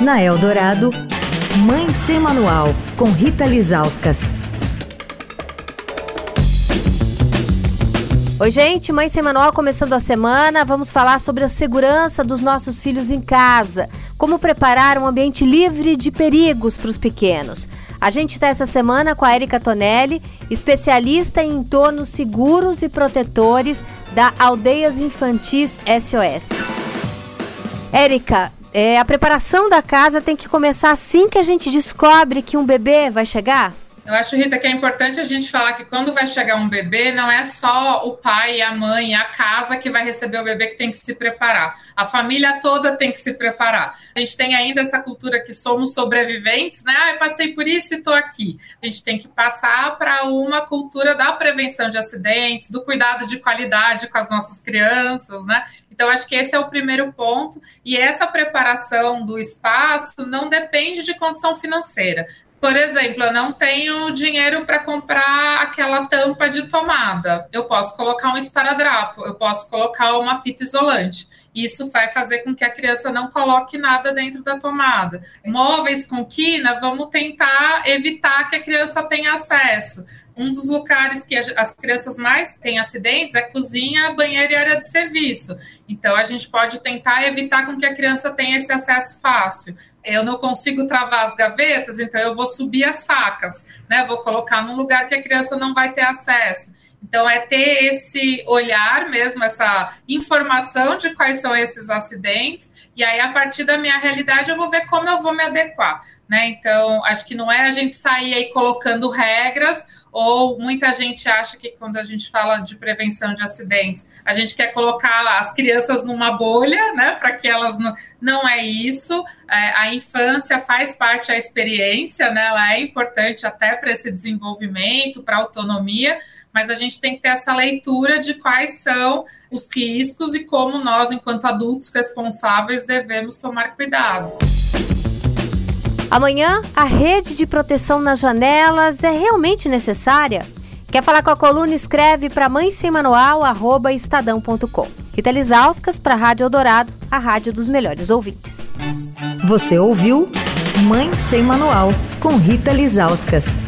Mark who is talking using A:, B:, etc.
A: Na Eldorado, Mãe Sem Manual, com Rita Lizauskas.
B: Oi, gente, Mãe Sem Manual começando a semana. Vamos falar sobre a segurança dos nossos filhos em casa. Como preparar um ambiente livre de perigos para os pequenos. A gente está essa semana com a Erika Tonelli, especialista em entornos seguros e protetores da Aldeias Infantis SOS. Érica, é, a preparação da casa tem que começar assim que a gente descobre que um bebê vai chegar?
C: Eu acho, Rita, que é importante a gente falar que quando vai chegar um bebê, não é só o pai, a mãe, a casa que vai receber o bebê que tem que se preparar. A família toda tem que se preparar. A gente tem ainda essa cultura que somos sobreviventes, né? Ah, eu passei por isso e estou aqui. A gente tem que passar para uma cultura da prevenção de acidentes, do cuidado de qualidade com as nossas crianças, né? Então, acho que esse é o primeiro ponto. E essa preparação do espaço não depende de condição financeira. Por exemplo, eu não tenho dinheiro para comprar aquela tampa de tomada. Eu posso colocar um esparadrapo, eu posso colocar uma fita isolante. Isso vai fazer com que a criança não coloque nada dentro da tomada. Móveis com quina, vamos tentar evitar que a criança tenha acesso. Um dos lugares que as crianças mais têm acidentes é cozinha, banheiro e área de serviço. Então, a gente pode tentar evitar com que a criança tenha esse acesso fácil eu não consigo travar as gavetas, então eu vou subir as facas, né? Vou colocar num lugar que a criança não vai ter acesso. Então, é ter esse olhar mesmo, essa informação de quais são esses acidentes, e aí, a partir da minha realidade, eu vou ver como eu vou me adequar. Né? Então, acho que não é a gente sair aí colocando regras, ou muita gente acha que quando a gente fala de prevenção de acidentes, a gente quer colocar as crianças numa bolha, né? Para que elas não. Não é isso. É, a infância faz parte da experiência, né? Ela é importante até para esse desenvolvimento, para a autonomia, mas a gente tem que ter essa leitura de quais são os riscos e como nós, enquanto adultos responsáveis, devemos tomar cuidado.
B: Amanhã, a rede de proteção nas janelas é realmente necessária? Quer falar com a coluna? Escreve para mãe sem manual, arroba estadão.com. Rita Lisauskas para a Rádio Eldorado, a rádio dos melhores ouvintes.
A: Você ouviu Mãe Sem Manual, com Rita Lisauskas.